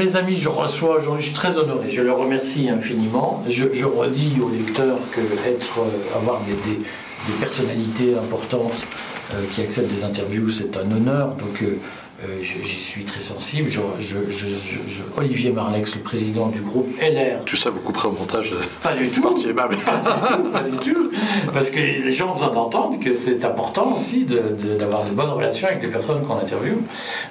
Mes amis, je reçois aujourd'hui, je suis très honoré, je le remercie infiniment. Je, je redis aux lecteurs que être, euh, avoir des, des- des personnalités importantes euh, qui acceptent des interviews, c'est un honneur. Donc euh, j'y suis très sensible. Je- je- je- je- je- Olivier Marlex, le président du groupe LR, Tout ça, vous couperez au montage. pas du tout. Parti aimable. Pas du tout, pas du tout. Parce que les gens ont besoin d'entendre que c'est important aussi de- de- d'avoir de, bonnes relations avec les personnes qu'on interviewe.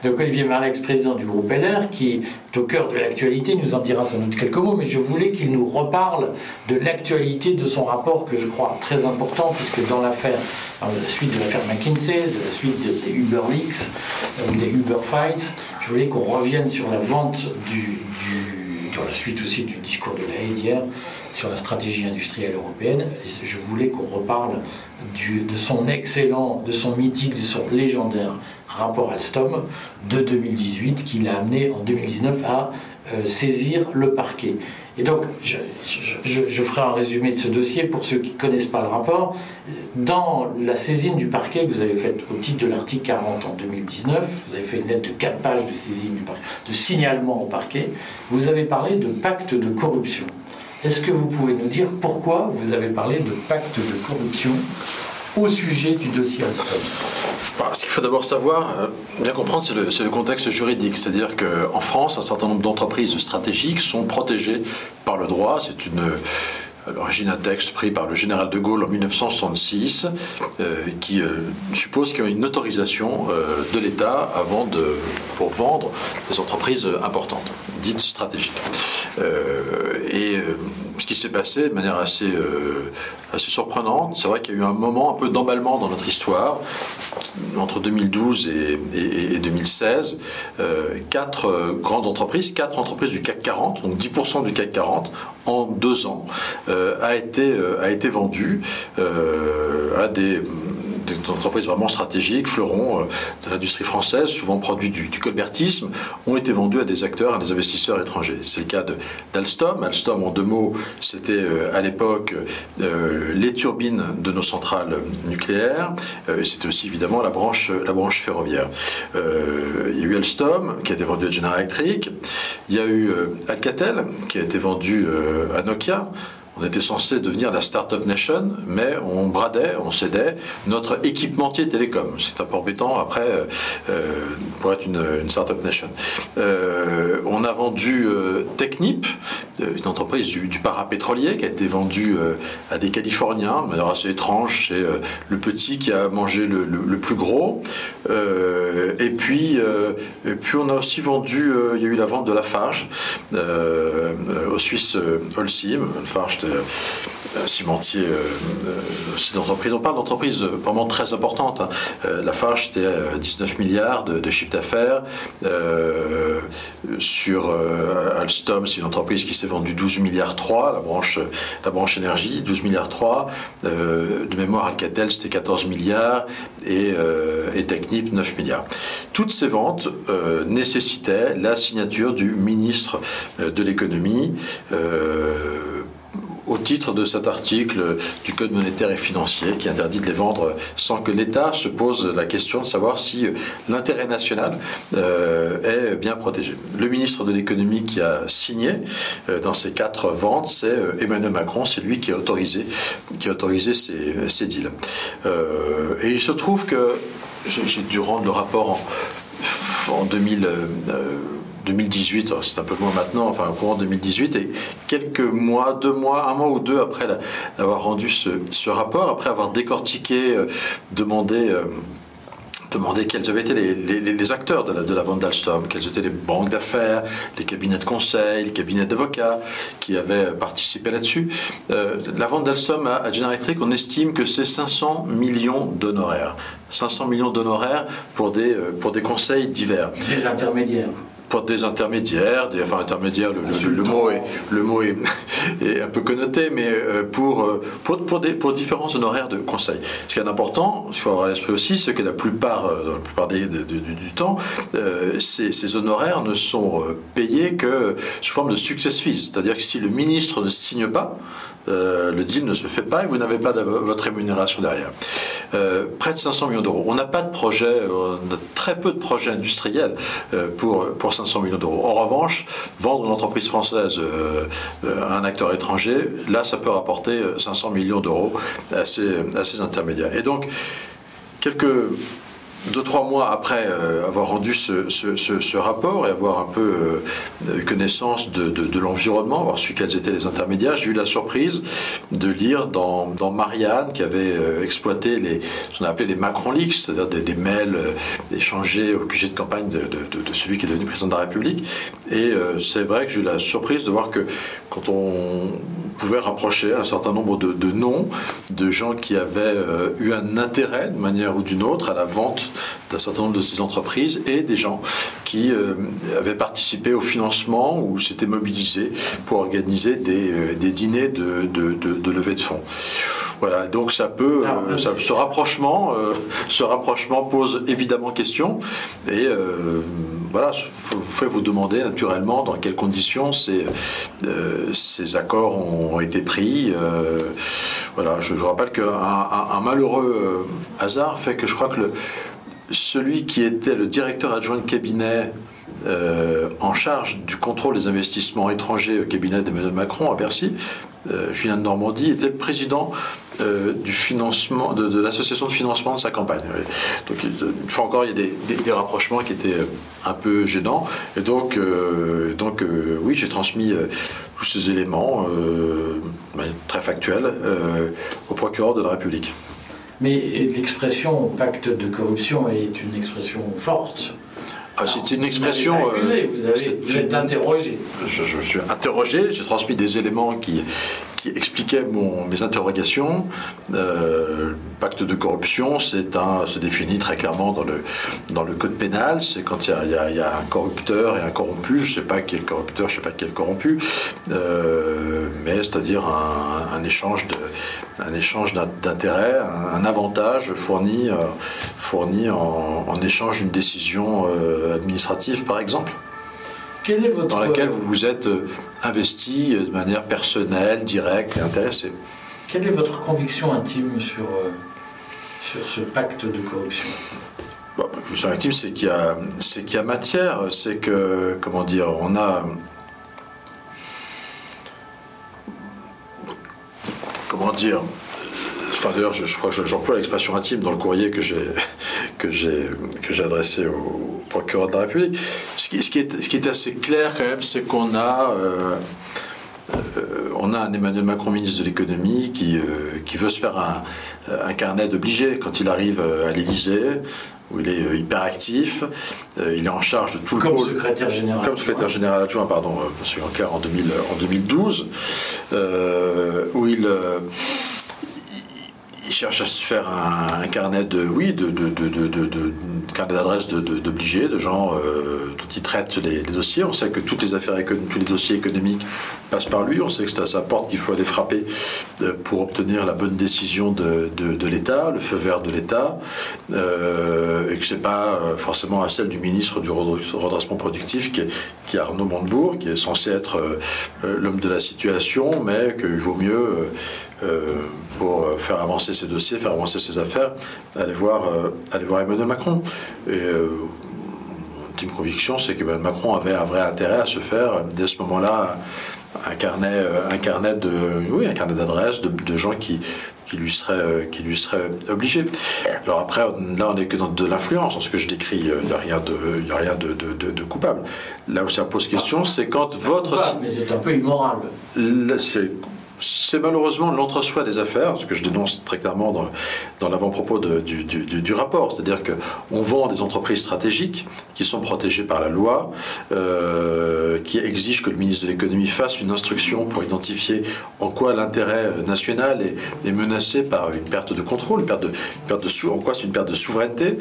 Donc Olivier Marlex, président du groupe LR, qui est au cœur de l'actualité, nous en dira sans doute quelques mots, mais je voulais qu'il nous reparle de l'actualité de son rapport que je crois très important, puisque dans l'affaire, dans la suite de l'affaire McKinsey, de la suite de- des Uber Leaks, euh, des Uber Files, je voulais qu'on revienne sur la vente du, dans la suite aussi du discours de la haie d'hier, sur la stratégie industrielle européenne. Je voulais qu'on reparle de son excellent, de son mythique, de son légendaire rapport Alstom de 2018 qui l'a amené en 2019 à euh, saisir le parquet. Et donc, je, je- ferai un résumé de ce dossier pour ceux qui ne connaissent pas le rapport. Dans la saisine du parquet que vous avez faite au titre de l'article 40 en 2019, vous avez fait une lettre de 4 pages de saisine du parquet, de signalement au parquet, vous avez parlé de pacte de corruption. Est-ce que vous pouvez nous dire pourquoi vous avez parlé de pacte de corruption au sujet du dossier Alstom Bah, ce qu'il faut d'abord savoir, euh, bien comprendre, c'est le, contexte juridique. C'est-à-dire qu'en France, un certain nombre d'entreprises stratégiques sont protégées par le droit. C'est une. À l'origine, un texte pris par le général de Gaulle en 1966 euh, qui euh, suppose qu'il y a une autorisation euh, de l'État avant de, pour vendre des entreprises importantes, dites stratégiques. Euh, et euh, ce qui s'est passé de manière assez, euh, assez surprenante, c'est vrai qu'il y a eu un moment un peu d'emballement dans notre histoire entre 2012 et, et- et 2016, euh, quatre euh, grandes entreprises, quatre entreprises du CAC 40, donc 10% du CAC 40, en deux ans, a, été, a été vendu à des, des entreprises vraiment stratégiques, fleurons euh, de l'industrie française, souvent produits du, colbertisme, ont été vendus à des acteurs, à des investisseurs étrangers. C'est le cas d'Alstom. Alstom, en deux mots, c'était euh, à l'époque euh, les turbines de nos centrales nucléaires, c'était aussi évidemment la branche, la branche ferroviaire. Il y a eu Alstom qui a été vendu à General Electric, il y a eu Alcatel qui a été vendu à Nokia. On était censé devenir la Startup Nation, mais on bradait, on cédait notre équipementier télécom. C'est un peu embêtant après euh, euh, pour être une, Startup Nation. Euh, on a vendu Technip, une entreprise du, du parapétrolier qui a été vendue à des Californiens, de manière assez étrange. C'est le petit qui a mangé le, plus gros. Et, puis, puis on a aussi vendu, il y a eu la vente de Lafarge euh, euh, au Suisse euh, Holcim. Lafarge, cimentier, euh, euh, aussi d'entreprise. On parle d'entreprises vraiment très importantes. hein. Euh, Lafarge, c'était euh, 19 milliards de, chiffre d'affaires. Euh, sur euh, Alstom, c'est une entreprise qui s'est vendue 12 milliards 3, la branche, la branche énergie, 12 milliards 3. Euh, de mémoire, Alcatel, c'était 14 milliards et, euh, Technip, 9 milliards. Toutes ces ventes euh, nécessitaient la signature du ministre euh, de l'économie. euh, au titre de cet article du Code monétaire et financier qui interdit de les vendre sans que l'État se pose la question de savoir si euh, l'intérêt national euh, est bien protégé. Le ministre de l'économie qui a signé euh, dans ces quatre ventes, c'est Emmanuel Macron, c'est lui qui a autorisé, qui a autorisé ces, ces deals. Et il se trouve que j'ai j'ai dû rendre le rapport en, en 2000. Euh, 2018, alors c'est un peu loin maintenant, enfin au courant de 2018, et quelques mois, deux mois, un mois ou deux après avoir rendu ce, rapport, après avoir décortiqué, euh, demandé, euh, quels avaient été les, acteurs de la, vente d'Alstom, quelles étaient les banques d'affaires, les cabinets de conseil, les cabinets d'avocats qui avaient participé là-dessus. Euh, la vente d'Alstom à, à General Electric, on estime que c'est 500 millions d'honoraires. 500 millions d'honoraires pour des, euh, pour des conseils divers Des intermédiaires. Pour des intermédiaires, des, enfin intermédiaires, le, mot est, le mot est, un peu connoté, mais euh, pour, euh, pour, pour, des, pour différents honoraires de conseil. Ce qui est important, il faut avoir à l'esprit aussi, c'est que la plupart, euh, dans la plupart des, de- du, temps, ces, honoraires ne sont payés que sous forme de success fees. C'est-à-dire que si le ministre ne signe pas, euh, le deal ne se fait pas et vous n'avez pas de, votre rémunération derrière. Euh, près de 500 millions d'euros. On n'a pas de projet, on a très peu de projets industriels euh, pour, pour 500 millions d'euros. En revanche, vendre une entreprise française à un acteur étranger, là, ça peut rapporter 500 millions d'euros à ces intermédiaires. Et donc, quelques deux, trois mois après euh, avoir rendu ce, rapport et avoir un peu euh, eu connaissance de, l'environnement, avoir su quels étaient les intermédiaires, j'ai eu la surprise de lire dans, Marianne, qui avait euh, exploité ce qu'on appelait les Macron Leaks, c'est-à-dire des, mails échangés au QG de campagne de, celui qui est devenu président de la République. Et c'est vrai que j'ai eu la surprise de voir que quand on pouvait rapprocher un certain nombre de, noms de gens qui avaient eu un intérêt, de manière ou d'une autre, à la vente d'un certain nombre de ces entreprises et des gens qui euh, avaient participé au financement ou s'étaient mobilisés pour organiser des, euh, dîners de, levée de fonds. Voilà, donc ça peut, euh, ce rapprochement, ce rapprochement pose évidemment question. Et voilà, vous fait vous demander naturellement dans quelles conditions ces, ces accords ont été pris. voilà, je, je rappelle qu'un un malheureux hasard fait que je crois que le, celui qui était le directeur adjoint de cabinet euh, en charge du contrôle des investissements étrangers au cabinet d'Emmanuel Macron à Bercy, euh, Julien de Normandie, était président euh, du financement, de, l'association de financement de sa campagne. Donc, une fois encore, il y a des, rapprochements qui étaient un peu gênants. Et donc, donc oui, j'ai transmis tous ces éléments, très factuels, au procureur de la République. Mais l'expression pacte de corruption est une expression forte. Ah, c'est une expression. Vous, vous, êtes interrogé. Je, je, suis interrogé, j'ai transmis des éléments qui, qui expliquait mon, mes interrogations. Euh, le pacte de corruption, c'est un, se définit très clairement dans le, dans le code pénal. C'est quand il y, a, un corrupteur et un corrompu. Je ne sais pas quel corrupteur, je ne sais pas quel corrompu. Euh, mais c'est-à-dire un, échange de, un échange d'intérêt, un, avantage fourni, euh, fourni en, en échange d'une décision administrative, par exemple dans laquelle vous vous êtes euh, investi euh, de manière personnelle, directe et intéressée. Quelle est votre conviction intime sur, euh, sur ce pacte de corruption? Ma conviction intime, c'est qu'il y, a, qu'il y a matière, c'est que, comment dire, on a. Comment dire Enfin, d'ailleurs, je, crois que j'emploie l'expression intime dans le courrier que j'ai que j'ai adressé au procureur de la République. Ce qui, ce qui, est, ce qui est assez clair quand même, c'est qu'on a euh, euh, on a un Emmanuel Macron ministre de l'économie qui, euh, qui veut se faire un, un carnet d'obligé quand il arrive à l'Élysée où il est hyper actif, il est en charge de tout le comme secrétaire général comme secrétaire général adjoint pardon, monsieur clair en, 2000, en 2012, où il il cherche à se faire un, carnet de, oui, de, de, carnet d'adresses d'obligés, de, gens euh, dont il traite les, dossiers. On sait que toutes les affaires, tous les dossiers économiques passent par lui. On sait que c'est à sa porte qu'il faut aller frapper euh, pour obtenir la bonne décision de, l'État, le feu vert de l'État, euh, et que c'est pas forcément à celle du ministre du redressement productif qui est, qui est Arnaud Montebourg, qui est censé être l'homme de la situation, mais qu'il vaut mieux pour faire avancer ses dossiers, faire avancer ses affaires, aller voir, euh, aller voir Emmanuel Macron. Et euh, ultime conviction, c'est qu'Emmanuel Macron avait un vrai intérêt à se faire, dès ce moment-là, un carnet, euh, un carnet de, oui, un carnet d'adresses de, gens qui, qui lui seraient, qui lui seraient obligés. Alors après, là, on n'est que dans de l'influence. Dans ce que je décris, il n'y a rien, de, y a rien de, de, coupable. Là où ça pose question, c'est quand votre... Mais c'est un peu immoral. C'est c'est malheureusement l'entre-soi des affaires, ce que je dénonce très clairement dans, l'avant-propos du, rapport. C'est-à-dire qu'on vend des entreprises stratégiques qui sont protégées par la loi, euh, qui exigent que le ministre de l'économie fasse une instruction pour identifier en quoi l'intérêt national est, menacé par une perte de contrôle, une perte de, perte de en quoi c'est une perte de souveraineté.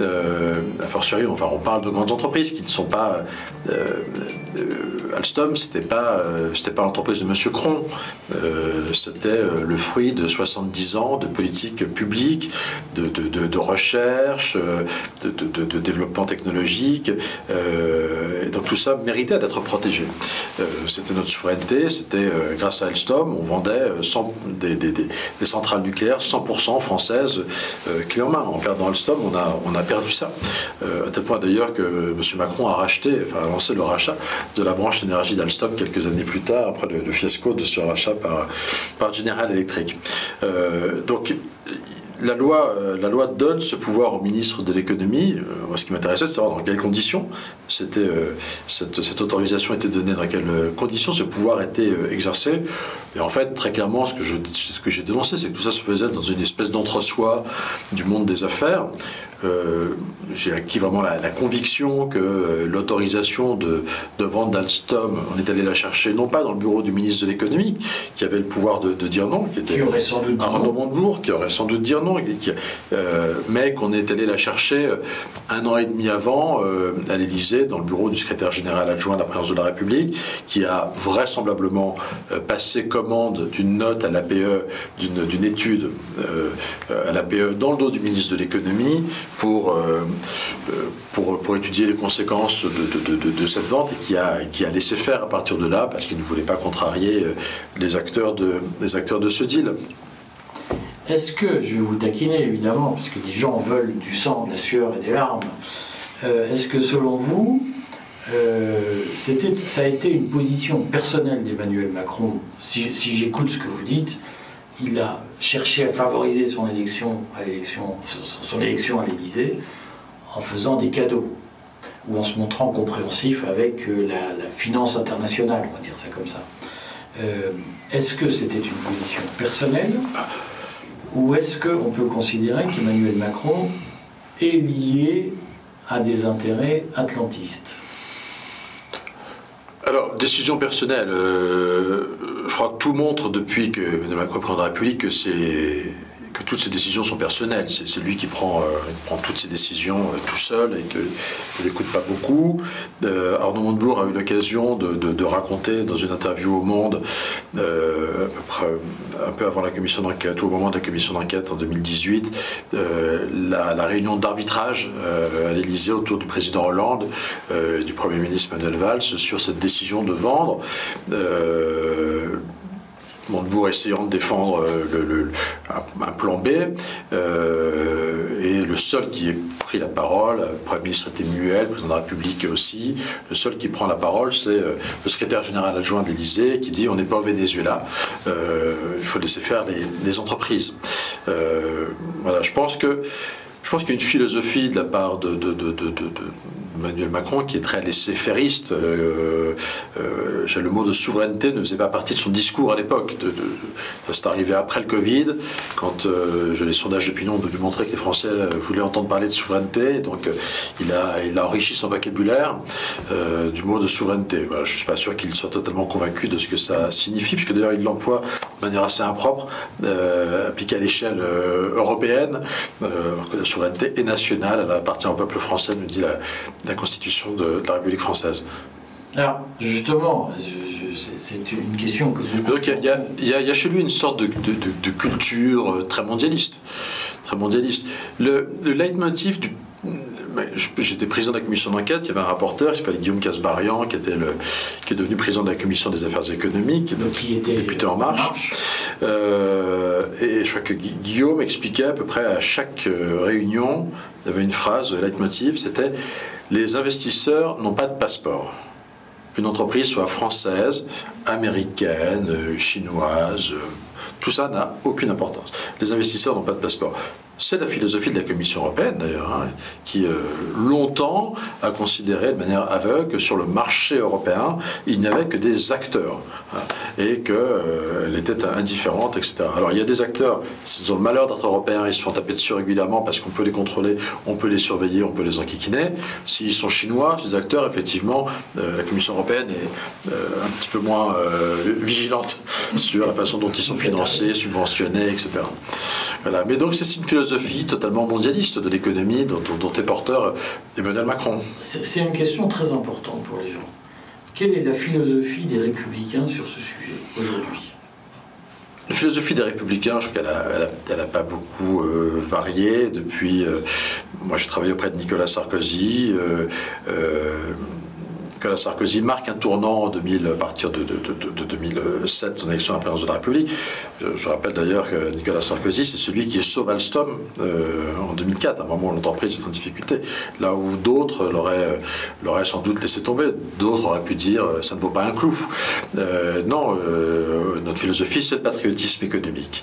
Euh, a fortiori, enfin, on parle de grandes entreprises qui ne sont pas. Euh, Alstom, c'était pas, c'était pas l'entreprise de Monsieur Cron. Euh, c'était euh, le fruit de 70 ans de politique publique, de, recherche, euh, de, développement technologique. et donc tout ça méritait d'être protégé. c'était notre souveraineté, c'était grâce à Alstom, on vendait des, centrales nucléaires 100% françaises clé en main. En perdant Alstom, on a, perdu ça. à tel point d'ailleurs que M. Macron a racheté, enfin a lancé le rachat de la branche énergie d'Alstom quelques années plus tard, après le, fiasco de ce rachat par, par General Electric. donc la loi, euh, la loi donne ce pouvoir au ministre de l'économie. Euh, ce qui m'intéressait, c'est de savoir dans quelles conditions euh, cette, cette, autorisation était donnée, dans quelles conditions ce pouvoir était exercé. Et en fait, très clairement, ce que, je, ce que j'ai dénoncé, c'est que tout ça se faisait dans une espèce d'entre-soi du monde des affaires. j'ai acquis vraiment la, conviction que l'autorisation de, de vente d'Alstom, on est allé la chercher non pas dans le bureau du ministre de l'économie, qui avait le pouvoir de, dire non, qui était qui aurait sans doute Arnaud Montebourg, qui aurait sans doute dit non, euh, mais qu'on est allé la chercher euh, un an et demi avant euh, à l'Élysée, dans le bureau du secrétaire général adjoint de la présidence de la République, qui a vraisemblablement passé commande d'une note à l'APE, d'une étude à l'APE dans le dos du ministre de l'économie pour, pour, pour, étudier les conséquences de, cette vente et qui a, qui a laissé faire à partir de là parce qu'il ne voulait pas contrarier les acteurs de, les acteurs de ce deal. Est-ce que, je vais vous taquiner évidemment, parce que les gens veulent du sang, de la sueur et des larmes, euh, est-ce que selon vous, euh, ça a été une position personnelle d'Emmanuel Macron Si, j'écoute ce que vous dites, il a cherché à favoriser son élection à l'élection, son élection à l'Élysée en faisant des cadeaux ou en se montrant compréhensif avec euh, la, finance internationale, on va dire ça comme ça. Est-ce que c'était une position personnelle ou est-ce qu'on peut considérer qu'Emmanuel Macron est lié à des intérêts atlantistes? Décision personnelle, euh, je crois que tout montre depuis que Emmanuel Macron prend la République que c'est toutes ces décisions sont personnelles. C'est lui qui prend, euh, prend toutes ces décisions euh, tout seul et qu'il n'écoute pas beaucoup. Euh, Arnaud Montebourg a eu l'occasion de, raconter dans une interview au Monde, un peu avant la commission d'enquête, au moment de la commission d'enquête en 2018, la, la, réunion d'arbitrage à l'Élysée autour du président Hollande et du Premier ministre Manuel Valls sur cette décision de vendre Montebourg essayant de défendre euh, un, plan B, euh, et le seul qui ait pris la parole, le Premier ministre était muet, le président de la République aussi, le seul qui prend la parole, c'est euh, le secrétaire général adjoint de l'Élysée qui dit on n'est pas au Venezuela, il faut laisser faire les entreprises. voilà, je pense que je pense qu'il y a une philosophie de la part de, Emmanuel Macron qui est très laissé-fairiste. Euh, euh, le mot de souveraineté ne faisait pas partie de son discours à l'époque. C'est arrivé après le Covid, quand euh, les sondages d'opinion ont dû montrer que les Français voulaient entendre parler de souveraineté. Donc a, il a enrichi son vocabulaire du mot de souveraineté. je ne suis pas sûr qu'il soit totalement convaincu de ce que ça signifie, puisque d'ailleurs il l'emploie de manière assez impropre, appliqué à l'échelle européenne, alors que la souveraineté est nationale, elle appartient au peuple français, nous dit la, la Constitution de, la République française. Alors, justement, c'est une question que vous... Donc, il y, a chez lui une sorte de, culture euh, très mondialiste. Très mondialiste. Le, le leitmotiv du J'étais président de la commission d'enquête, il y avait un rapporteur qui s'appelle Guillaume Casbarian, qui, était le, qui est devenu président de la commission des affaires économiques, donc, qui était député En Marche. Euh, et je crois que Guillaume expliquait à peu près à chaque euh, réunion, il y avait une phrase, le leitmotiv, c'était Les investisseurs n'ont pas de passeport. Qu'une entreprise soit française, américaine, euh, chinoise, tout ça n'a aucune importance. Les investisseurs n'ont pas de passeport. C'est la philosophie de la Commission européenne, d'ailleurs, hein, qui euh, longtemps a considéré de manière aveugle que sur le marché européen, il n'y avait que des acteurs hein, et qu'elle euh, était indifférente, etc. Alors il y a des acteurs, ils ont le malheur d'être européens, ils se font taper dessus régulièrement parce qu'on peut les contrôler, on peut les surveiller, on peut les enquiquiner. S'ils sont chinois, ces acteurs, effectivement, euh, la Commission européenne est un petit peu moins vigilante sur la façon dont ils sont financés, subventionnés, etc. Voilà. Mais donc c'est une philosophie philosophie totalement mondialiste de l'économie dont, est porteur Emmanuel Macron. C'est une question très importante pour les gens. Quelle est la philosophie des républicains sur ce sujet aujourd'hui? La philosophie des républicains, je crois qu'elle n'a pas beaucoup euh, varié depuis. Euh, moi, j'ai travaillé auprès de Nicolas Sarkozy. Euh, Nicolas Sarkozy marque un tournant en 2000, à partir de, 2007, son élection à la présidence de la République. Je, rappelle d'ailleurs que Nicolas Sarkozy, c'est celui qui sauve Alstom euh, en 2004, à un moment où l'entreprise est en difficulté. Là où d'autres l'auraient sans doute laissé tomber. D'autres auraient pu dire euh, ça ne vaut pas un clou. Euh, non, notre philosophie, c'est le patriotisme économique,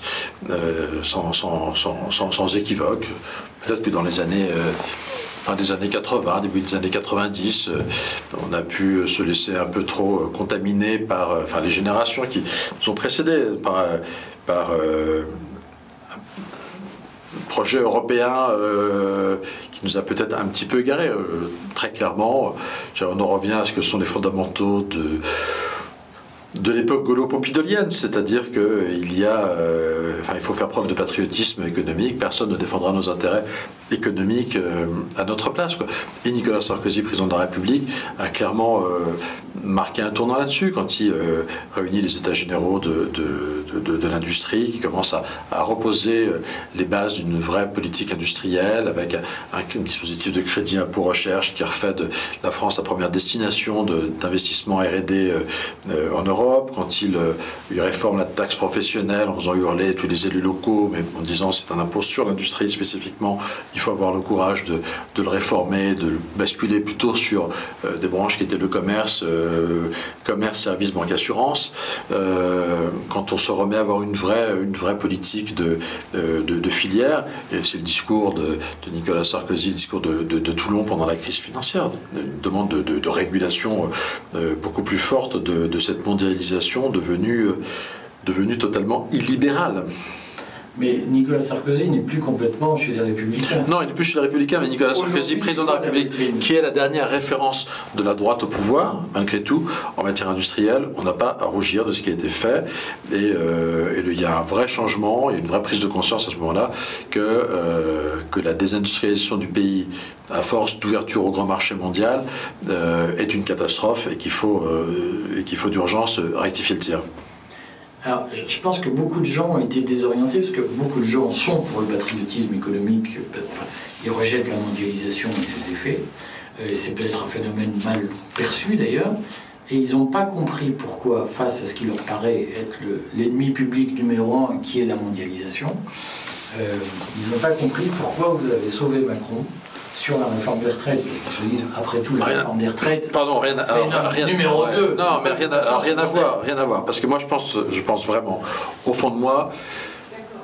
sans, sans, équivoque. Peut-être que dans les années des années 80, début des années 90, euh, on a pu se laisser un peu trop euh, contaminer par euh, enfin, les générations qui nous ont précédés par, par un projet européen qui nous a peut-être un petit peu égarés. très clairement, on en revient à ce que sont les fondamentaux de de l'époque gaulo-pompidolienne, c'est-à-dire qu'il y a, enfin, il faut faire preuve de patriotisme économique, personne ne défendra nos intérêts économique euh, à notre place. Et Nicolas Sarkozy, président de la République, a clairement euh, marqué un tournant là-dessus quand il euh, réunit les États généraux de, de, de, l'industrie, qui commence à, à, reposer les bases d'une vraie politique industrielle avec un, dispositif de crédit pour recherche qui refait de la France sa première destination d'investissement R&D en Europe, quand il, il, réforme la taxe professionnelle en faisant hurler tous les élus locaux, mais en disant c'est un impôt sur l'industrie spécifiquement, il faut avoir le courage de, le réformer, de le basculer plutôt sur euh, des branches qui étaient le commerce, euh, commerce, services, banque, assurance. Euh, quand on se remet à avoir une vraie, politique de, de, filière, c'est le discours de, Nicolas Sarkozy, le discours de, Toulon pendant la crise financière, une demande de, régulation beaucoup plus forte de, cette mondialisation devenue totalement illibérale. Mais Nicolas Sarkozy n'est plus complètement chez les Républicains. Non, il n'est plus chez les Républicains, mais Nicolas Sarkozy, président de la République, qui est la dernière référence de la droite au pouvoir, malgré tout, en matière industrielle, on n'a pas à rougir de ce qui a été fait. Et, euh, il y a un vrai changement, il y a une vraie prise de conscience à ce moment-là que, euh, que la désindustrialisation du pays, à force d'ouverture au grand marché mondial, euh, est une catastrophe et qu'il faut, qu'il faut d'urgence rectifier le tir. Alors, je pense que beaucoup de gens ont été désorientés parce que beaucoup de gens sont pour le patriotisme économique. Euh, enfin, ils rejettent la mondialisation et ses effets. Euh, et c'est peut-être un phénomène mal perçu d'ailleurs. Et ils n'ont pas compris pourquoi, face à ce qui leur paraît être l'ennemi public numéro un, qui est la mondialisation, euh, ils n'ont pas compris pourquoi vous avez sauvé Macron sur la réforme des retraites, parce qu'ils se disent, après tout, la réforme des retraites, Pardon, rien, c'est numéro 2. Non, mais rien, à, rien à voir, rien à voir. Parce que moi, je pense, je pense vraiment, au fond de moi,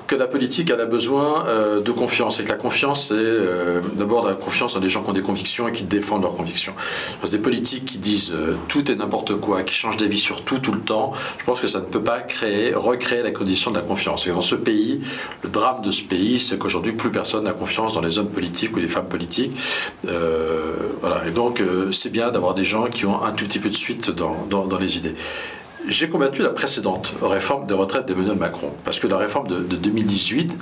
que la politique, elle a besoin euh, de confiance. Et que la confiance, c'est euh, d'abord la confiance dans des gens qui ont des convictions et qui défendent leurs convictions. Parce des politiques qui disent euh, tout et n'importe quoi, qui changent d'avis sur tout, tout le temps, je pense que ça ne peut pas créer, recréer la condition de la confiance. Et dans ce pays, le drame de ce pays, c'est qu'aujourd'hui, plus personne n'a confiance dans les hommes politiques ou les femmes politiques. voilà. Et donc, c'est bien d'avoir des gens qui ont un tout petit peu de suite dans, dans les idées. J'ai combattu la précédente réforme des retraites d'Emmanuel Macron, parce que la réforme de, de 2018,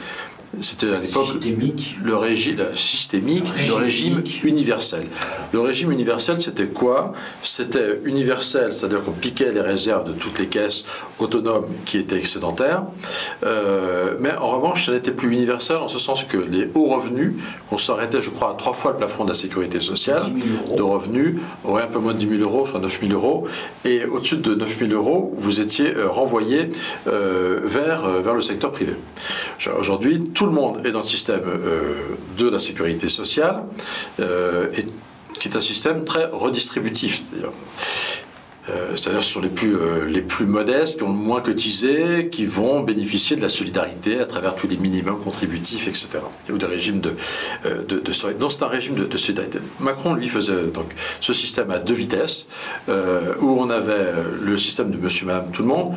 c'était à l'époque le régime systémique, le régime universel. Le régime universel, c'était quoi? C'était universel, c'est-à-dire qu'on piquait les réserves de toutes les caisses autonomes qui étaient excédentaires. Euh, mais en revanche, ça n'était plus universel en ce sens que les hauts revenus, on s'arrêtait, je crois, à trois fois le plafond de la sécurité sociale de revenus, auraient un peu moins de 10 000 euros, soit 9 000 euros. Et au-dessus de 9 000 euros, vous étiez euh, renvoyé euh, vers, vers le secteur privé. Aujourd'hui, tout le monde est dans le système euh, de la sécurité sociale, euh, et, qui est un système très redistributif. C'est-à-dire, euh, c'est-à-dire ce sont les plus, modestes, qui ont le moins cotisé, qui vont bénéficier de la solidarité à travers tous les minimums contributifs, etc. Ou des régimes de, de, de Donc c'est un régime de, solidarité. Macron, lui, faisait donc ce système à deux vitesses, où on avait le système de monsieur, madame, tout le monde,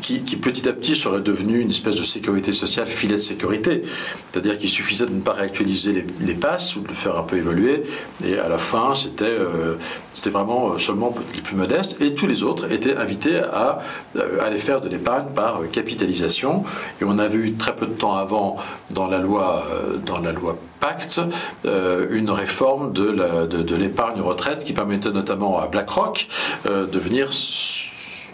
qui, petit à petit serait devenu une espèce de sécurité sociale, filet de sécurité. C'est-à-dire qu'il suffisait de ne pas réactualiser les, passes ou de le faire un peu évoluer. Et à la fin, c'était euh, vraiment seulement les plus modestes. Et tous les autres étaient invités à euh, aller faire de l'épargne par capitalisation. Et on avait eu très peu de temps avant, dans la loi, euh, dans la loi Pacte, une réforme de l'épargne retraite qui permettait notamment à BlackRock de venir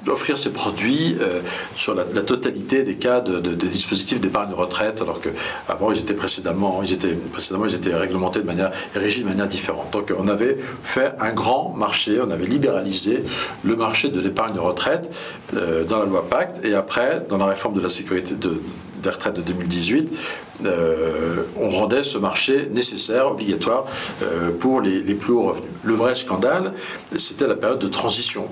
offrir ces produits euh, sur la, totalité des cas de, des dispositifs d'épargne retraite, alors qu'avant, ils étaient précédemment, ils étaient précédemment, ils étaient réglementés de manière, régis de manière différente. Donc, on avait fait un grand marché, on avait libéralisé le marché de l'épargne retraite euh, dans la loi Pacte, et après, dans la réforme de la sécurité de, retraites de 2018, euh, on rendait ce marché nécessaire, obligatoire euh, pour les, plus hauts revenus. Le vrai scandale, c'était la période de transition,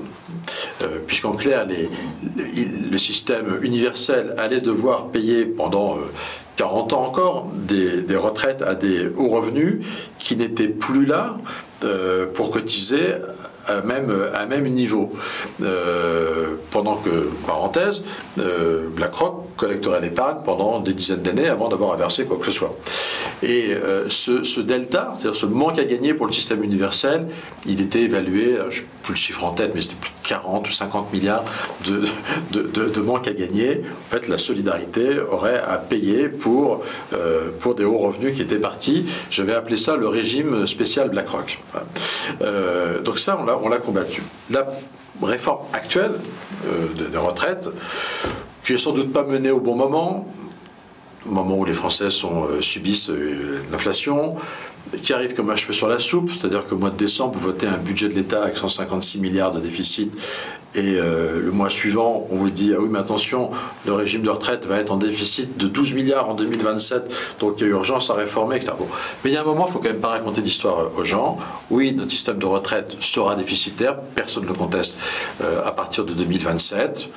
euh, puisqu'en clair, le système universel allait devoir payer pendant 40 ans encore des, retraites à des hauts revenus qui n'étaient plus là pour cotiser même, à même niveau. Euh, pendant que, parenthèse, euh, BlackRock collecterait l'épargne pendant des dizaines d'années avant d'avoir à verser quoi que ce soit. Et euh, ce, delta, c'est-à-dire ce manque à gagner pour le système universel, il était évalué, je n'ai plus le chiffre en tête, mais c'était plus de 40 ou 50 milliards de, de, manque à gagner. En fait, la solidarité aurait à payer pour, pour des hauts revenus qui étaient partis. Je vais appeler ça le régime spécial BlackRock. donc ça, on l'a on l'a combattu. La réforme actuelle euh, des retraites, qui n'est sans doute pas menée au bon moment, au moment où les Français euh, subissent euh, l'inflation, qui arrive comme un cheveu sur la soupe, c'est-à-dire qu'au mois de décembre, vous votez un budget de l'État avec 156 milliards de déficit, et euh, le mois suivant, on vous dit, ah oui, mais attention, le régime de retraite va être en déficit de 12 milliards en 2027, donc il y a urgence à réformer, etc. Mais il y a un moment, il ne faut quand même pas raconter d'histoire euh, aux gens. Oui, notre système de retraite sera déficitaire, personne ne le conteste, euh, à partir de 2027.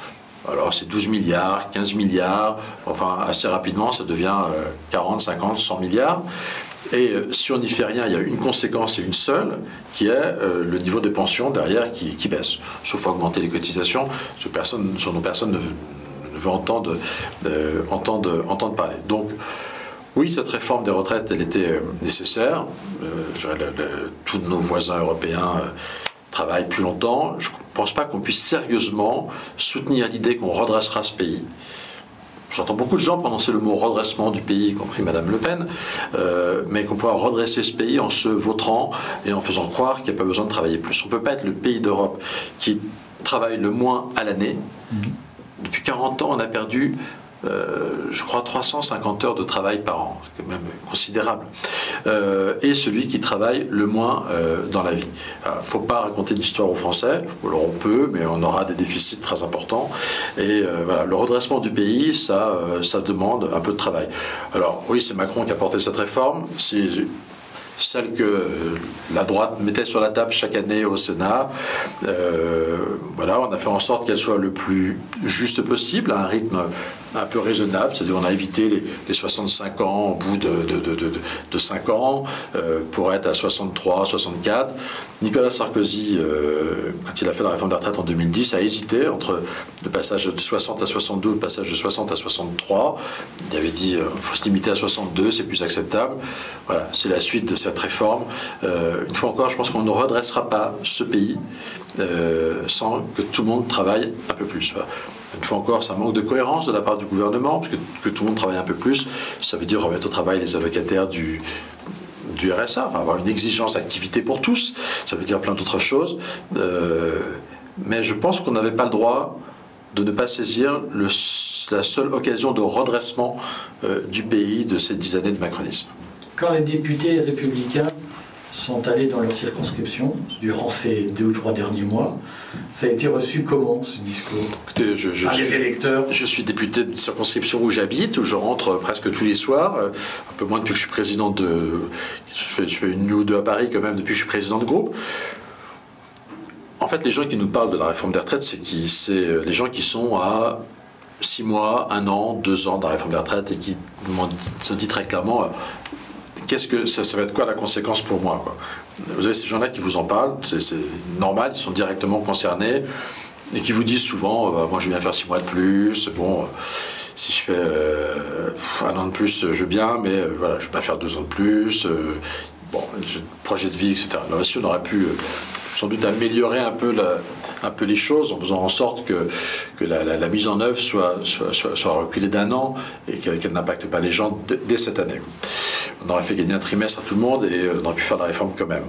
Alors c'est 12 milliards, 15 milliards, enfin assez rapidement ça devient 40, 50, 100 milliards. Et euh, si on n'y fait rien, il y a une conséquence et une seule, qui est euh, le niveau des pensions derrière qui, baisse. Sauf augmenter les cotisations, ce, personne, dont personne ne, veut entendre, euh, entendre, entendre, parler. Donc, oui, cette réforme des retraites, elle était nécessaire. tous nos voisins européens travaillent plus longtemps. Je ne pense pas qu'on puisse sérieusement soutenir l'idée qu'on redressera ce pays. J'entends beaucoup de gens prononcer le mot redressement du pays, y compris Madame Le Pen, euh, mais qu'on pourra redresser ce pays en se vautrant et en faisant croire qu'il n'y a pas besoin de travailler plus. On ne peut pas être le pays d'Europe qui travaille le moins à l'année. Mmh. Depuis 40 ans, on a perdu euh, je crois, 350 heures de travail par an, c'est quand même considérable, euh, et celui qui travaille le moins euh, dans la vie. Il ne faut pas raconter l'histoire aux Français, alors on peut, mais on aura des déficits très importants. Et voilà, le redressement du pays, ça, ça demande un peu de travail. Alors oui, c'est Macron qui a porté cette réforme celle que la droite mettait sur la table chaque année au Sénat. Voilà, on a fait en sorte qu'elle soit le plus juste possible, à un rythme un peu raisonnable, c'est-à-dire on a évité les, 65 ans au bout de, de, 5 ans euh, pour être à 63, 64. Nicolas Sarkozy, euh, quand il a fait la réforme des retraites en 2010, a hésité entre le passage de 60 à 62 le passage de 60 à 63. Il avait dit il faut se limiter à 62, c'est plus acceptable. Voilà, c'est la suite de cette réforme. Euh, une fois encore, je pense qu'on ne redressera pas ce pays euh, sans que tout le monde travaille un peu plus. Une fois encore, ça manque de cohérence de la part du gouvernement, parce que, tout le monde travaille un peu plus, ça veut dire remettre au travail les avocataires du, du RSA, avoir une exigence d'activité pour tous, ça veut dire plein d'autres choses. Euh, mais je pense qu'on n'avait pas le droit de ne pas saisir la seule occasion de redressement du pays de ces dix années de macronisme. Quand les députés républicains sont allés dans leur circonscription durant ces deux ou trois derniers mois, ça a été reçu comment ce discours Écoutez, je, Par les électeurs Je suis député de circonscription où j'habite, où je rentre presque tous les soirs, euh, un peu moins depuis que je suis président de. Je fais, je fais une ou deux à Paris quand même depuis que je suis président de groupe. En fait, les gens qui nous parlent de la réforme des retraites, c'est euh, les gens qui sont à six mois, un an, deux ans de la réforme des retraites et qui se disent très clairement euh, qu'est-ce que ça, va être quoi la conséquence pour moi. Vous avez ces gens-là qui vous en parlent, c'est normal, ils sont directement concernés et qui vous disent souvent, euh, moi je viens faire six mois de plus, bon, euh, si je fais euh, un an de plus, je veux bien, mais voilà, je ne vais pas faire deux ans de plus. bon, projet de vie, etc. Là aussi, on aurait pu sans doute améliorer un peu, un peu les choses en faisant en sorte que, que la, mise en œuvre soit, soit, reculée d'un an et qu'elle n'impacte pas les gens dès cette année on aurait fait gagner un trimestre à tout le monde et euh, on aurait pu faire la réforme quand même.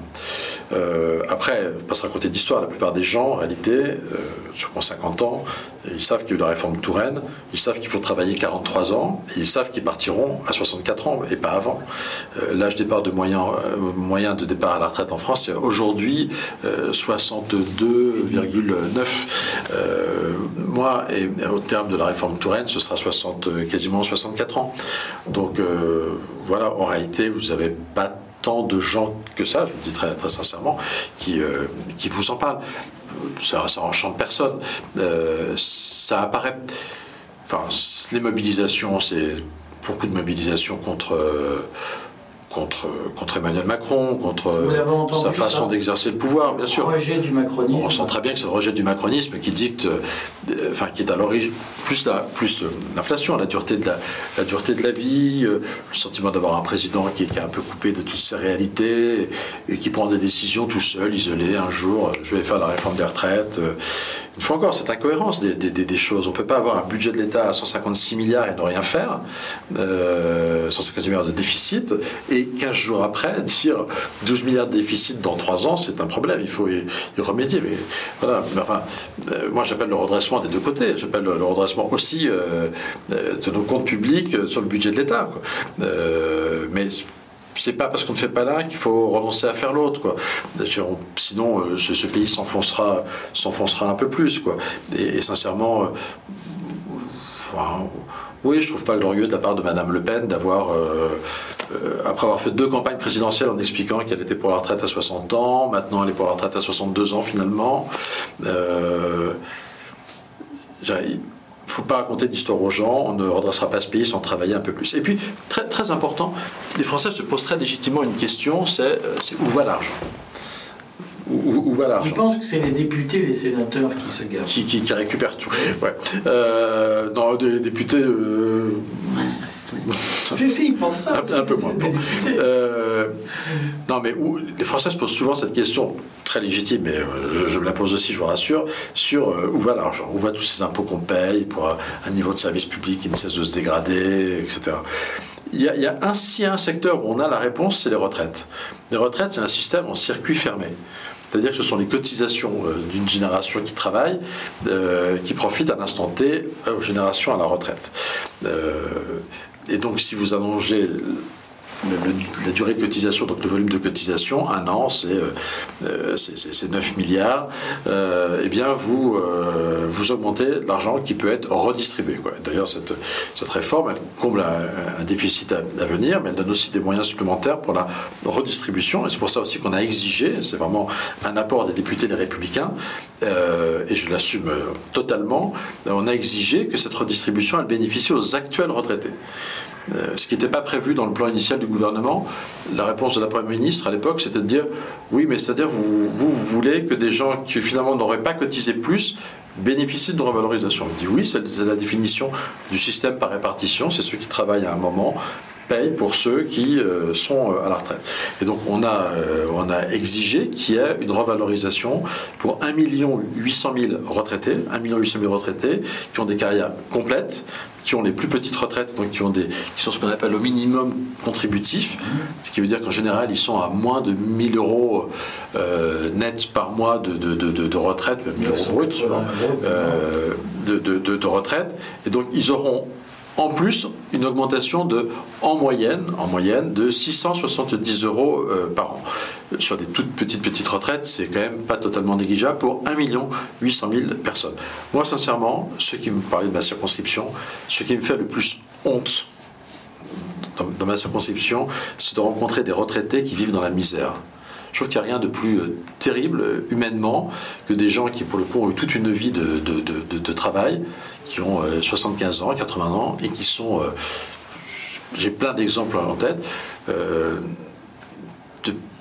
Euh, après, pas se raconter d'histoire, la plupart des gens, en réalité, euh, ont 50 ans, ils savent qu'il y a eu la réforme Touraine, ils savent qu'il faut travailler 43 ans, et ils savent qu'ils partiront à 64 ans et pas avant. Euh, l'âge départ de moyen, moyen de départ à la retraite en France, c'est aujourd'hui 62,9. moi, et au terme de la réforme Touraine, ce sera 60, quasiment 64 ans. Donc voilà, en réalité, vous n'avez pas tant de gens que ça, je vous dis très, sincèrement, qui, euh, qui vous en parlent. Ça, enchante personne. Euh, ça apparaît. Les mobilisations, c'est beaucoup de mobilisations contre. Euh, contre, contre Emmanuel Macron, contre sa façon d'exercer le pouvoir, bien sûr. Rejet du macronisme. On sent très bien que c'est le rejet du macronisme qui dicte, euh, enfin qui est à l'origine, plus la, plus l'inflation, la dureté de la, la, dureté de la vie, euh, le sentiment d'avoir un président qui, est un peu coupé de toutes ses réalités et, qui prend des décisions tout seul, isolé. Un jour, euh, je vais faire la réforme des retraites. Une fois encore, cette incohérence des, choses. On ne peut pas avoir un budget de l'État à 156 milliards et ne rien faire, euh, 156 milliards de déficit, et 15 jours après, dire 12 milliards de déficit dans 3 ans, c'est un problème, il faut y, remédier. Mais voilà, enfin, euh, moi j'appelle le redressement des deux côtés, j'appelle le, redressement aussi euh, euh, de nos comptes publics sur le budget de l'État. mais c'est pas parce qu'on ne fait pas l'un qu'il faut renoncer à faire l'autre, quoi. Sinon, ce, pays s'enfoncera, s'enfoncera un peu plus, quoi. Et, sincèrement, oui, je trouve pas glorieux de la part de Madame Le Pen d'avoir, euh, euh, après avoir fait deux campagnes présidentielles en expliquant qu'elle était pour la retraite à 60 ans, maintenant elle est pour la retraite à 62 ans finalement. Euh, faut pas raconter d'histoire aux gens, on ne redressera pas ce pays sans travailler un peu plus. Et puis, très, très important, les Français se posent très légitimement une question, c'est euh, où va l'argent? Où, va l'argent? Je pense que c'est les députés et les sénateurs qui se gardent. Qui, qui, récupèrent tout. Ouais. Euh, non, des députés. Euh... si, si, ils pensent ça. Un, peu moins. Euh, non, mais où, les Français se posent souvent cette question, très légitime, mais je, me la pose aussi, je vous rassure, sur euh, où va l'argent? Où va tous ces impôts qu'on paye pour un niveau de service public qui ne cesse de se dégrader, etc. Il y, a, un secteur où on a la réponse, c'est les retraites. Les retraites, c'est un système en circuit fermé. C'est-à-dire que ce sont les cotisations euh, d'une génération qui travaille, euh, qui profitent à l'instant T aux générations à la retraite. Euh, et donc, si vous allongez la durée de cotisation, donc le volume de cotisation, un an, c'est euh, 9 milliards, euh, eh bien, vous, euh, vous augmentez l'argent qui peut être redistribué. D'ailleurs, cette, cette, réforme, elle comble un, déficit à, venir, mais elle donne aussi des moyens supplémentaires pour la redistribution, et c'est pour ça aussi qu'on a exigé, c'est vraiment un apport des députés des Républicains, euh, et je l'assume totalement, on a exigé que cette redistribution, elle bénéficie aux actuels retraités. Euh, ce qui n'était pas prévu dans le plan initial du gouvernement. La réponse de la Première ministre à l'époque, c'était de dire oui, mais c'est-à-dire vous, vous, voulez que des gens qui finalement n'auraient pas cotisé plus bénéficient de revalorisation. On dit oui, c'est la définition du système par répartition, c'est ceux qui travaillent à un moment paye pour ceux qui euh, sont euh, à la retraite. Et donc on a, on a exigé qu'il y ait une revalorisation pour 1 800 000 retraités, 1 800 000 retraités qui ont des carrières complètes, qui ont les plus petites retraites, donc qui, ont des, qui sont ce qu'on appelle au minimum contributif, ce qui veut dire qu'en général, ils sont à moins de 1000 euros euh, net par mois de, de, de, de retraite, 1000 euros brut euh, de, retraite, et donc ils auront en plus, une augmentation de, en moyenne, en moyenne de 670 euros euh, par an. Sur des toutes petites petites retraites, c'est quand même pas totalement négligeable pour 1 800 000 personnes. Moi, sincèrement, ceux qui me parlaient de ma circonscription, ce qui me fait le plus honte dans, ma circonscription, c'est de rencontrer des retraités qui vivent dans la misère. Je trouve qu'il n'y a rien de plus euh, terrible euh, humainement que des gens qui, pour le coup, ont eu toute une vie de, de travail, qui ont 75 euh, ans, 80 ans, et qui sont... J'ai plein d'exemples en tête.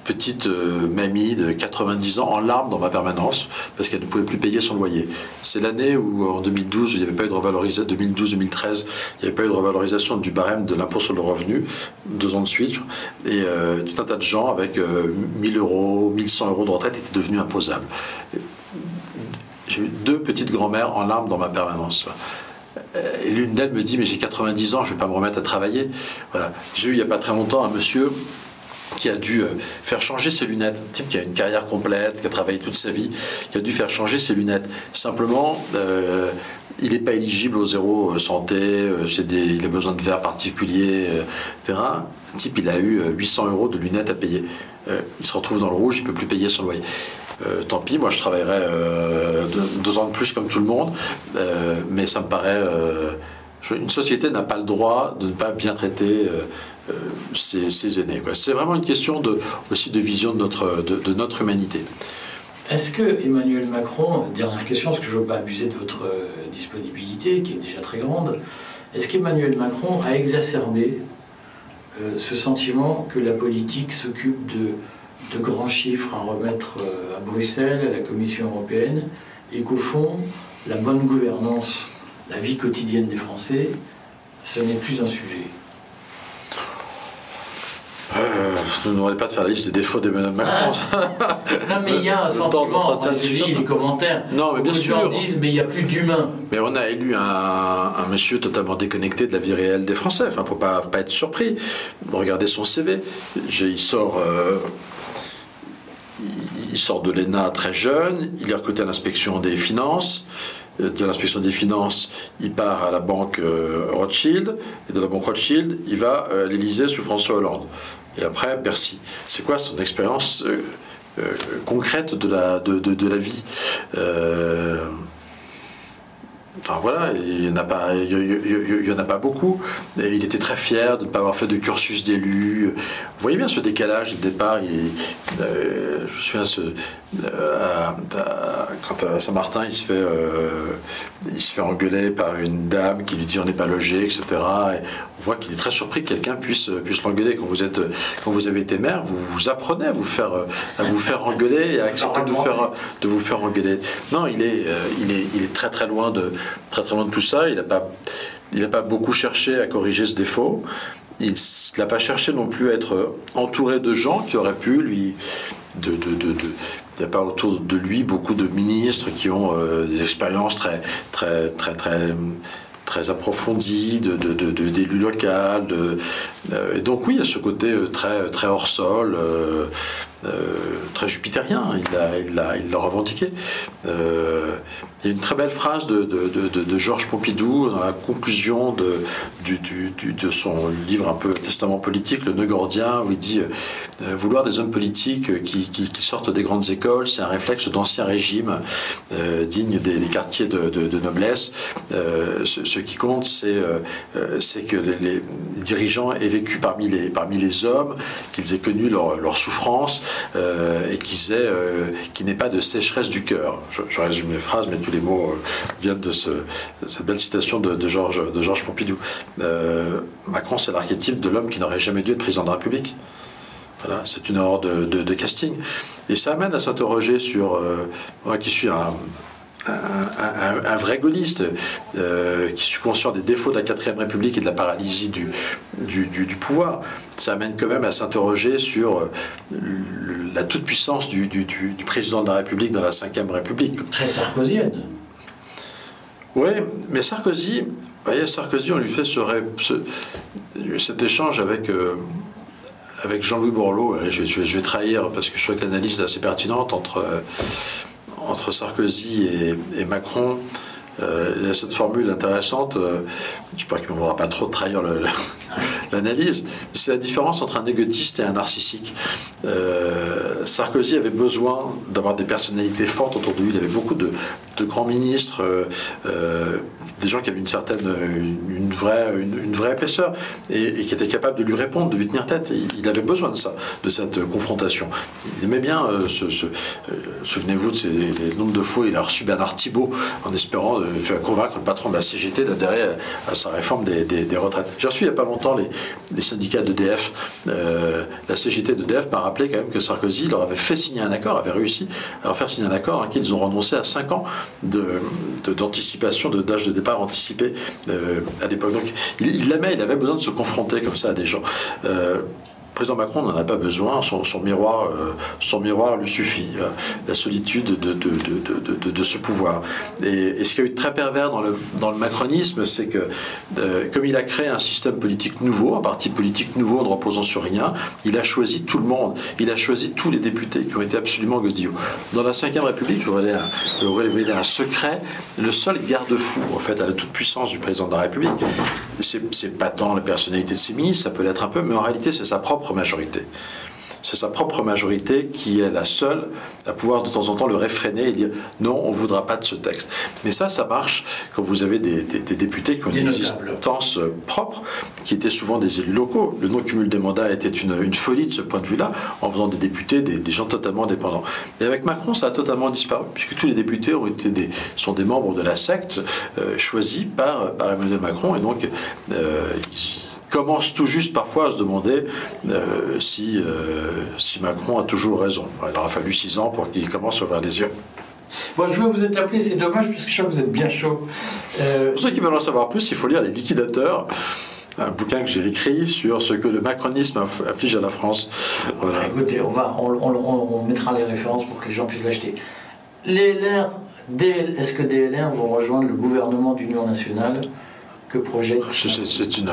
Euh, petite euh, mamie de 90 ans en larmes dans ma permanence parce qu'elle ne pouvait plus payer son loyer. C'est l'année où, en 2012, il n'y avait pas eu de revalorisation, 2012-2013, il n'y avait pas eu de revalorisation du barème de l'impôt sur le revenu, deux ans de suite, et euh, tout un tas de gens avec 1000 euros, 1100 euros de retraite étaient devenus imposables. J'ai eu deux petites grand-mères en larmes dans ma permanence. Et l'une d'elles me dit, mais j'ai 90 ans, je ne vais pas me remettre à travailler. J'ai eu il n'y a pas très longtemps un monsieur qui a dû euh, faire changer ses lunettes. Un type qui a une carrière complète, qui a travaillé toute sa vie, qui a dû faire changer ses lunettes. Simplement, euh, il n'est pas éligible au zéro euh, santé, il a besoin de verres particuliers, etc. Un type, il a eu 800 euros de lunettes à payer. il se retrouve dans le rouge, il ne peut plus payer son loyer. tant pis, moi je travaillerai deux, ans de plus comme tout le monde, mais ça me paraît... une société n'a pas le droit de ne pas bien traiter ces, aînés. C'est vraiment une question de, aussi de vision de notre, de, notre humanité. Est-ce que Emmanuel Macron, dernière question, parce que je ne veux pas abuser de votre euh, disponibilité, qui est déjà très grande, est-ce qu'Emmanuel Macron a exacerbé euh, ce sentiment que la politique s'occupe de, de, grands chiffres à remettre euh, à Bruxelles, à la Commission européenne, et qu'au fond, la bonne gouvernance, la vie quotidienne des Français, ce n'est plus un sujet? Euh, ne demandais pas de faire la liste des défauts d'Emmanuel Macron. Ah. non, mais il y a un sentiment. je lis les commentaires. Non, mais bien sûr. gens disent, mais il n'y a plus d'humain. Mais on a élu un, monsieur totalement déconnecté de la vie réelle des Français. Enfin, faut pas, pas être surpris. Regardez son CV. Il sort. Euh, il sort de l'ENA très jeune, il est recruté à l'inspection des finances, euh, de l'inspection des finances, il part à la banque Rothschild, et de la banque Rothschild, il va à l'Élysée sous François Hollande et après Bercy. C'est quoi son expérience euh, euh, concrète de la, vie euh, Enfin, voilà, il n'y en, a pas, beaucoup. Il était très fier de ne pas avoir fait de cursus d'élu. Vous voyez bien ce décalage de départ. Il, je me souviens, ce, quand à Saint-Martin, il se fait, il se fait engueuler par une dame qui lui dit on n'est pas logé, etc. Et on voit qu'il est très surpris que quelqu'un puisse, puisse l'engueuler. Quand vous, quand vous avez été maire, vous, vous apprenez à vous faire, à vous faire engueuler et à accepter de vous faire, de vous faire engueuler. Non, il est, il est, il est très très loin de, très très loin de tout ça. Il n'a pas, il pas beaucoup cherché à corriger ce défaut. Il n'a pas cherché non plus à être entouré de gens qui auraient pu lui. De, de, de, il n'y a pas autour de lui beaucoup de ministres qui ont euh, des expériences très, très, très, très, très approfondies d'élus locaux. De, euh, et donc oui, il y a ce côté euh, très, très hors sol. Très jupitérien, il l'a il revendiqué. Il y a une très belle phrase de, Georges Pompidou dans la conclusion de, son livre un peu Testament politique, Le Nœud Gordien, où il dit euh, Vouloir des hommes politiques qui, sortent des grandes écoles, c'est un réflexe d'ancien régime euh, digne des, quartiers de, noblesse. Euh, ce, qui compte, c'est que les, dirigeants aient vécu parmi les, parmi les hommes, qu'ils aient connu leur, leur souffrance et qu'ils aient qu'il n'ait pas de sécheresse du cœur. Je, résume les phrases, mais tous les mots euh, viennent de, cette belle citation de, Georges, de Pompidou. Euh, Macron, c'est l'archétype de l'homme qui n'aurait jamais dû être président de la République. Voilà, c'est une erreur de, casting. Et ça amène à s'interroger sur, euh, moi qui suis un, un, vrai gaulliste, qui suis conscient des défauts de la 4ème République et de la paralysie du, du, pouvoir, ça amène quand même à s'interroger sur la toute-puissance du, président de la République dans la 5ème République. Très sarkozienne. Oui, mais Sarkozy, vous voyez, Sarkozy, on lui fait ce, cet échange avec, euh, avec Jean-Louis Borloo. Je, je, vais trahir parce que je trouve que l'analyse est assez pertinente entre, euh, entre Sarkozy et, Macron. Euh, il y a cette formule intéressante, je crois qu'il ne voudra pas trop trahir l'analyse, c'est la différence entre un égotiste et un narcissique. Sarkozy avait besoin d'avoir des personnalités fortes autour de lui, il avait beaucoup de, grands ministres, euh, euh, des gens qui avaient une certaine, une, vraie, une, vraie épaisseur et, qui étaient capables de lui répondre, de lui tenir tête. il avait besoin de ça, de cette confrontation. Il aimait bien euh, souvenez-vous de ces de fois il a reçu Bernard Thibault en espérant faire convaincre le patron de la CGT d'adhérer à, sa réforme des, retraites. J'ai reçu il n'y a pas longtemps temps les, syndicats d'EDF, la CGT d'EDF m'a rappelé quand même que Sarkozy leur avait fait signer un accord, avait réussi à leur faire signer un accord, hein, qu'ils ont renoncé à 5 ans d'anticipation, de, d'âge de, départ anticipé à l'époque. Donc il, il l'aimait, il avait besoin de se confronter comme ça à des gens président Macron n'en a pas besoin, son, miroir, euh, son miroir lui suffit, euh, la solitude de, ce pouvoir. Et, ce qui a eu de très pervers dans le, macronisme, c'est que euh, comme il a créé un système politique nouveau, un parti politique nouveau ne reposant sur rien, il a choisi tout le monde, il a choisi tous les députés qui ont été absolument godillots. Dans la Ve République, je voudrais un, un secret, le seul garde-fou en fait à la toute-puissance du président de la République, c'est pas tant la personnalité de ses ministres, ça peut l'être un peu, mais en réalité c'est sa propre majorité c'est sa propre majorité qui est la seule à pouvoir de temps en temps le réfréner et dire non, on ne voudra pas de ce texte. Mais ça, ça marche quand vous avez des, députés qui ont une existence propre, qui étaient souvent des élus locaux. Le non-cumul des mandats était une, folie de ce point de vue-là, en faisant des députés des, gens totalement indépendants. Et avec Macron, ça a totalement disparu, puisque tous les députés ont été des, sont des membres de la secte euh, choisis par, par Emmanuel Macron, et donc euh, commence tout juste parfois à se demander euh, si, euh, si Macron a toujours raison. Il aura fallu six ans pour qu'il commence à ouvrir les yeux. Bon, je vais vous être appelé, c'est dommage, puisque je sais que vous êtes bien chaud. Euh, pour ceux qui veulent en savoir plus, il faut lire Les Liquidateurs, un bouquin que j'ai écrit sur ce que le macronisme afflige à la France. Écoutez, on, va, on, on, mettra les références pour que les gens puissent l'acheter. Les LR, est-ce que DLR vont rejoindre le gouvernement d'union nationale? Que C'est une.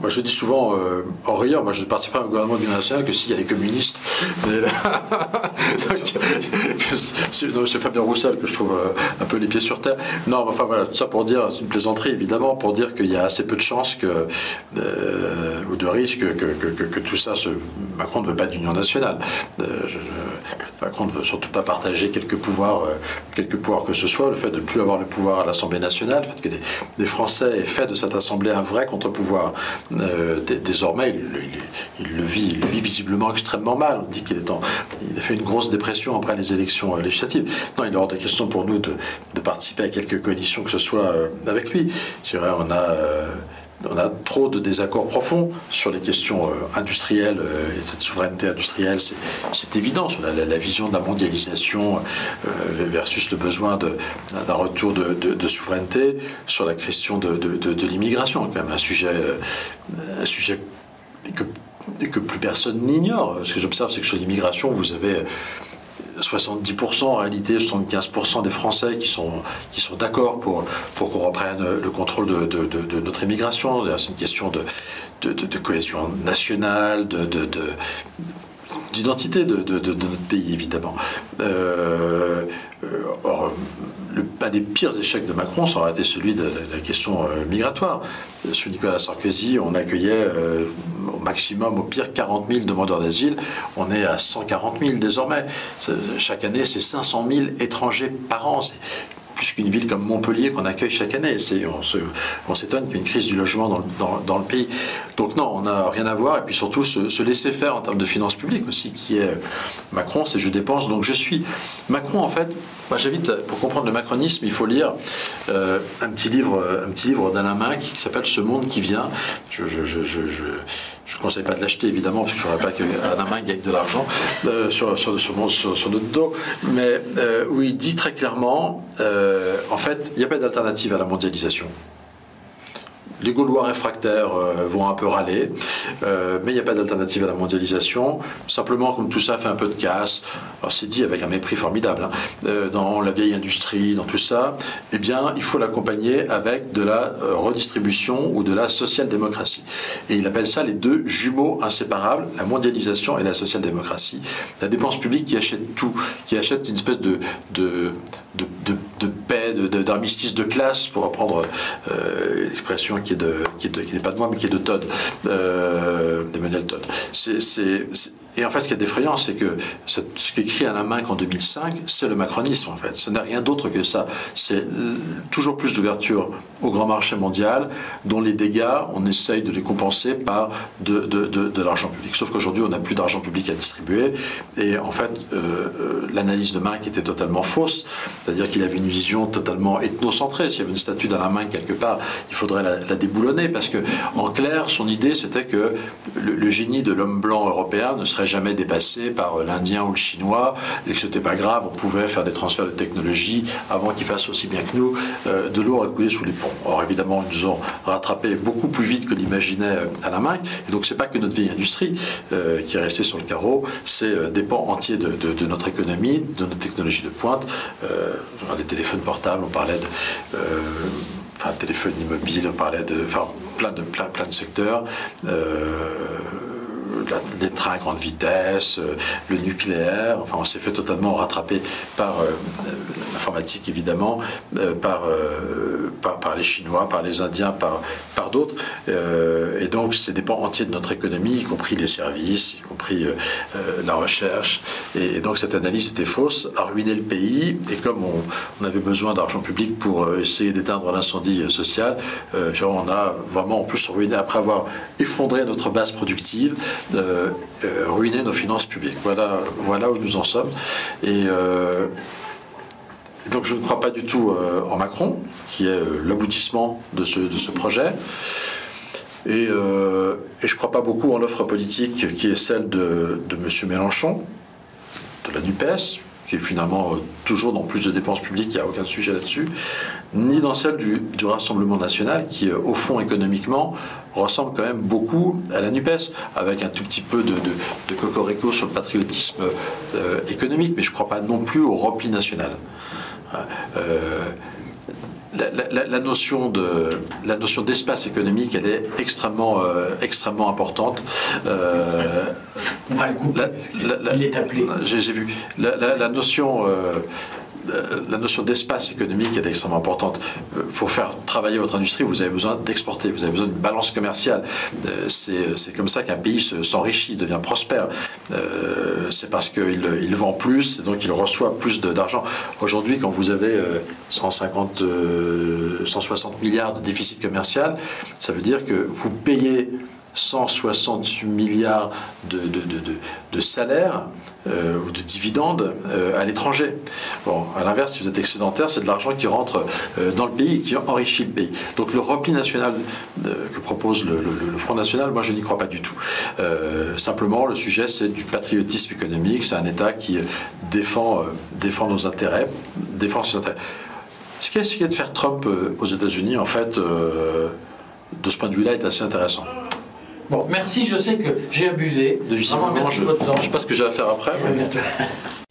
moi, je dis souvent euh, en riant, moi, je ne participe pas au gouvernement du national que s'il y a les communistes. c'est Fabien Roussel que je trouve euh, un peu les pieds sur terre. Non, enfin voilà, tout ça pour dire, c'est une plaisanterie évidemment, pour dire qu'il y a assez peu de chances que, euh, ou de risques que, tout ça. Macron ne veut pas d'union nationale. Macron ne veut surtout pas partager quelques pouvoirs, quelques pouvoirs que ce soit, le fait de ne plus avoir le pouvoir à l'Assemblée nationale, le fait que des, des Français et fait de cette Assemblée un vrai contre-pouvoir. Euh, désormais, il, le vit, vit visiblement extrêmement mal. On dit qu'il est en, il a fait une grosse dépression après les élections euh, législatives. Non, il est hors de question pour nous de, participer à quelque coalition que ce soit euh, avec lui. Je dirais, on a on a trop de désaccords profonds sur les questions euh, industrielles euh, et cette souveraineté industrielle, c'est évident, sur la, vision de la mondialisation euh, versus le besoin d'un retour de, souveraineté, sur la question de, l'immigration, quand même un sujet, un sujet que, que plus personne n'ignore. Ce que j'observe, c'est que sur l'immigration, vous avez 70% en réalité, 75% des Français qui sont, d'accord pour, qu'on reprenne le contrôle de, notre immigration. C'est une question de, cohésion nationale, de, d'identité de, notre pays, évidemment. Euh, or, un des pires échecs de Macron, ça aurait été celui de, la question euh, migratoire. Sous Nicolas Sarkozy, on accueillait euh, au maximum, au pire, 40 000 demandeurs d'asile. On est à 140 000 désormais. Chaque année, c'est 500 000 étrangers par an plus qu'une ville comme Montpellier qu'on accueille chaque année. on s'étonne qu'il y ait une crise du logement dans, le pays. Donc non, on n'a rien à voir. Et puis surtout, se, laisser faire en termes de finances publiques aussi, qui est Macron, c'est je dépense, donc je suis. Macron, en fait, moi j'invite, pour comprendre le macronisme, il faut lire euh, un petit livre, un petit livre d'Alain Minc qui s'appelle Ce monde qui vient. Je ne conseille pas de l'acheter évidemment, parce que je ne voudrais pas Minc gagne de l'argent euh, sur, sur, sur, notre dos, mais euh, où il dit très clairement, euh, en fait, il n'y a pas d'alternative à la mondialisation. Les Gaulois réfractaires euh, vont un peu râler, euh, mais il n'y a pas d'alternative à la mondialisation. Simplement, comme tout ça fait un peu de casse, c'est dit avec un mépris formidable, hein, euh, dans la vieille industrie, dans tout ça, eh bien, il faut l'accompagner avec de la redistribution ou de la social-démocratie. Et il appelle ça les deux jumeaux inséparables, la mondialisation et la social-démocratie. La dépense publique qui achète tout, qui achète une espèce de, de, de, paix, d'armistice de, classe, pour reprendre l'expression qui qui, n'est pas de moi, mais qui est de Todd, euh, d'Emmanuel Todd. C'est et en fait, ce qui est effrayant, c'est que ce qu'écrit Alain Minck en 2005, c'est le macronisme, en fait. Ce n'est rien d'autre que ça. C'est toujours plus d'ouverture au grand marché mondial, dont les dégâts, on essaye de les compenser par de, de, de, l'argent public. Sauf qu'aujourd'hui, on n'a plus d'argent public à distribuer. Et en fait, euh, euh, l'analyse de Minck était totalement fausse. C'est-à-dire qu'il avait une vision totalement ethnocentrée. S'il y avait une statue d'Alain Minck quelque part, il faudrait la, déboulonner. Parce que, en clair, son idée, c'était que le, le génie de l'homme blanc européen ne serait jamais dépassé par euh, l'Indien ou le Chinois, et que c'était pas grave, on pouvait faire des transferts de technologie avant qu'ils fassent aussi bien que nous euh, de l'eau à couler sous les ponts. Or, évidemment, ils nous ont rattrapé beaucoup plus vite que l'imaginait euh, à la main, et donc c'est pas que notre vieille industrie qui est restée sur le carreau, c'est des pans entiers de, notre économie, de notre technologie de pointe. les téléphones portables, on parlait de enfin, téléphone immobile, on parlait de, enfin, plein de, plein, plein de secteurs les trains à grande vitesse, euh, le nucléaire. Enfin, on s'est fait totalement rattraper par euh, l'informatique, évidemment, euh, par, les Chinois, par les Indiens, par, par d'autres. et donc, c'est des pans entiers de notre économie, y compris les services, y compris la recherche. Et, donc, cette analyse était fausse, a ruiné le pays. Et comme on, avait besoin d'argent public pour essayer d'éteindre l'incendie social, on a vraiment en plus ruiné, après avoir effondré notre base productive, euh, ruiner nos finances publiques. Voilà, voilà où nous en sommes. Et euh, donc je ne crois pas du tout euh, en Macron, qui est l'aboutissement de ce, projet. Et, et je ne crois pas beaucoup en l'offre politique qui est celle de, M. Mélenchon, de la NUPES, qui est finalement toujours dans plus de dépenses publiques, il n'y a aucun sujet là-dessus, ni dans celle du, Rassemblement national, qui, au fond, économiquement, ressemble quand même beaucoup à la NUPES, avec un tout petit peu de, de, cocorico sur le patriotisme euh, économique, mais je ne crois pas non plus au repli national. Euh, la, notion de la notion d'espace économique, elle est extrêmement euh, extrêmement importante. On va le couper, il est appelé. J'ai vu la, notion la notion d'espace économique est extrêmement importante. Euh, pour faire travailler votre industrie, vous avez besoin d'exporter, vous avez besoin d'une balance commerciale. Euh, c'est comme ça qu'un pays s'enrichit, devient prospère. Euh, c'est parce qu'il il vend plus, et donc il reçoit plus d'argent. Aujourd'hui, quand vous avez 150, 160 milliards de déficit commercial, ça veut dire que vous payez 160 milliards de, de, de, salaires euh, ou de dividendes euh, à l'étranger. Bon, à l'inverse, si vous êtes excédentaire, c'est de l'argent qui rentre euh, dans le pays et qui enrichit le pays. Donc le repli national que propose le, Front National, moi je n'y crois pas du tout. simplement, le sujet c'est du patriotisme économique, c'est un État qui défend, défend nos intérêts, défend ses intérêts. Ce qui est, de faire Trump aux États-Unis, en fait, de ce point de vue-là, est assez intéressant. Bon, merci, je sais que j'ai abusé. De Vraiment, merci de votre temps. Je ne sais pas ce que j'ai à faire après. Mais...